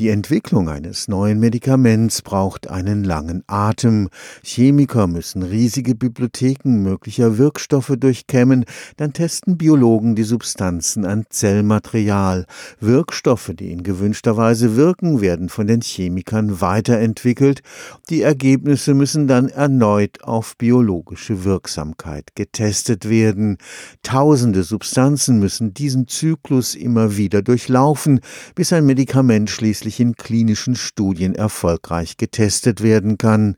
Die Entwicklung eines neuen Medikaments braucht einen langen Atem. Chemiker müssen riesige Bibliotheken möglicher Wirkstoffe durchkämmen, dann testen Biologen die Substanzen an Zellmaterial. Wirkstoffe, die in gewünschter Weise wirken, werden von den Chemikern weiterentwickelt. Die Ergebnisse müssen dann erneut auf biologische Wirksamkeit getestet werden. Tausende Substanzen müssen diesen Zyklus immer wieder durchlaufen, bis ein Medikament schließlich in klinischen Studien erfolgreich getestet werden kann.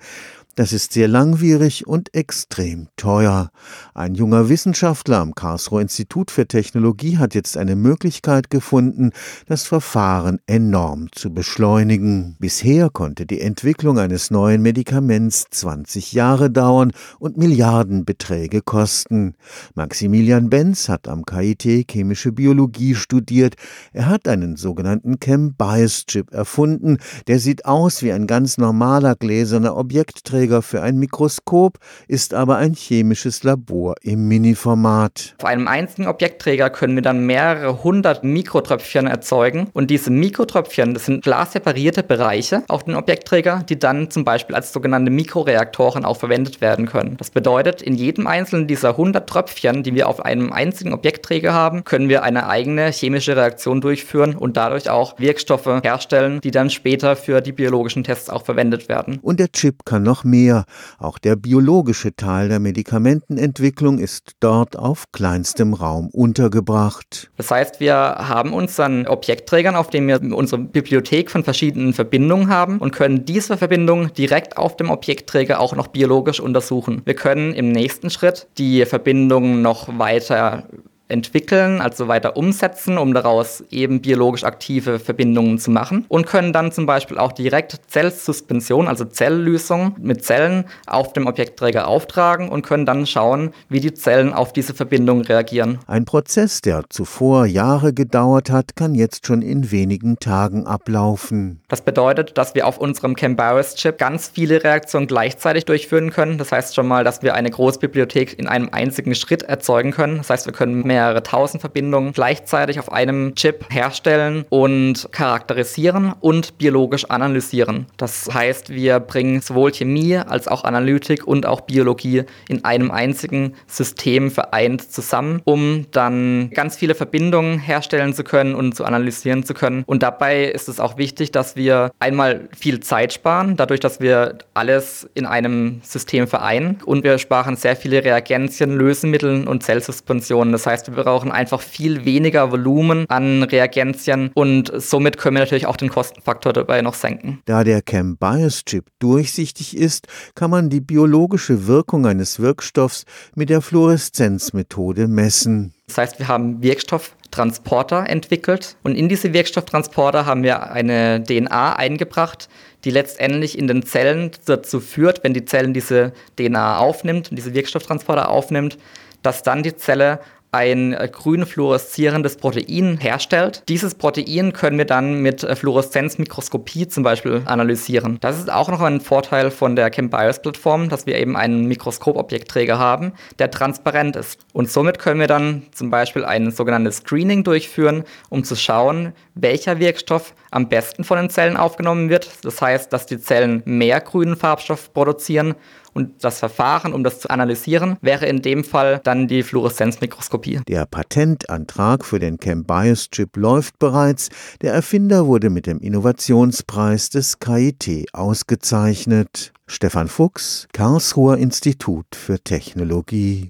Das ist sehr langwierig und extrem teuer. Ein junger Wissenschaftler am Karlsruher Institut für Technologie hat jetzt eine Möglichkeit gefunden, das Verfahren enorm zu beschleunigen. Bisher konnte die Entwicklung eines neuen Medikaments 20 Jahre dauern und Milliardenbeträge kosten. Maximilian Benz hat am KIT chemische Biologie studiert. Er hat einen sogenannten Chem-Bias-Chip erfunden. Der sieht aus wie ein ganz normaler gläserner Objektträger Träger für ein Mikroskop, ist aber ein chemisches Labor im Mini-Format. Auf einem einzigen Objektträger können wir dann mehrere hundert Mikrotröpfchen erzeugen und diese Mikrotröpfchen, das sind glasseparierte Bereiche auf den Objektträger, die dann zum Beispiel als sogenannte Mikroreaktoren auch verwendet werden können. Das bedeutet, in jedem einzelnen dieser 100 Tröpfchen, die wir auf einem einzigen Objektträger haben, können wir eine eigene chemische Reaktion durchführen und dadurch auch Wirkstoffe herstellen, die dann später für die biologischen Tests auch verwendet werden. Und der Chip kann noch mehr mehr. Auch der biologische Teil der Medikamentenentwicklung ist dort auf kleinstem Raum untergebracht. Das heißt, wir haben unseren Objektträgern, auf dem wir unsere Bibliothek von verschiedenen Verbindungen haben und können diese Verbindungen direkt auf dem Objektträger auch noch biologisch untersuchen. Wir können im nächsten Schritt die Verbindungen noch weiter entwickeln, also weiter umsetzen, um daraus eben biologisch aktive Verbindungen zu machen und können dann zum Beispiel auch direkt Zellsuspension, also Zelllösung mit Zellen auf dem Objektträger auftragen und können dann schauen, wie die Zellen auf diese Verbindung reagieren. Ein Prozess, der zuvor Jahre gedauert hat, kann jetzt schon in wenigen Tagen ablaufen. Das bedeutet, dass wir auf unserem Cambaris-Chip ganz viele Reaktionen gleichzeitig durchführen können. Das heißt schon mal, dass wir eine Großbibliothek in einem einzigen Schritt erzeugen können. Das heißt, wir können mehr mehrere tausend Verbindungen gleichzeitig auf einem Chip herstellen und charakterisieren und biologisch analysieren. Das heißt, wir bringen sowohl Chemie als auch Analytik und auch Biologie in einem einzigen System vereint zusammen, um dann ganz viele Verbindungen herstellen zu können und zu analysieren zu können. Und dabei ist es auch wichtig, dass wir einmal viel Zeit sparen, dadurch, dass wir alles in einem System vereinen und wir sparen sehr viele Reagenzien, Lösemittel und Zellsuspensionen. Das heißt, wir brauchen einfach viel weniger Volumen an Reagenzien und somit können wir natürlich auch den Kostenfaktor dabei noch senken. Da der Chem-Bios-Chip durchsichtig ist, kann man die biologische Wirkung eines Wirkstoffs mit der Fluoreszenzmethode messen. Das heißt, wir haben Wirkstofftransporter entwickelt und in diese Wirkstofftransporter haben wir eine DNA eingebracht, die letztendlich in den Zellen dazu führt, wenn die Zellen diese DNA aufnimmt und diese Wirkstofftransporter aufnimmt, dass dann die Zelle ein äh, grün fluoreszierendes Protein herstellt. Dieses Protein können wir dann mit äh, Fluoreszenzmikroskopie zum Beispiel analysieren. Das ist auch noch ein Vorteil von der ChemBios-Plattform, dass wir eben einen Mikroskopobjektträger haben, der transparent ist. Und somit können wir dann zum Beispiel ein sogenanntes Screening durchführen, um zu schauen, welcher Wirkstoff am besten von den Zellen aufgenommen wird. Das heißt, dass die Zellen mehr grünen Farbstoff produzieren und das Verfahren, um das zu analysieren, wäre in dem Fall dann die Fluoreszenzmikroskopie. Der Patentantrag für den ChemBios-Chip läuft bereits. Der Erfinder wurde mit dem Innovationspreis des KIT ausgezeichnet. Stefan Fuchs, Karlsruher Institut für Technologie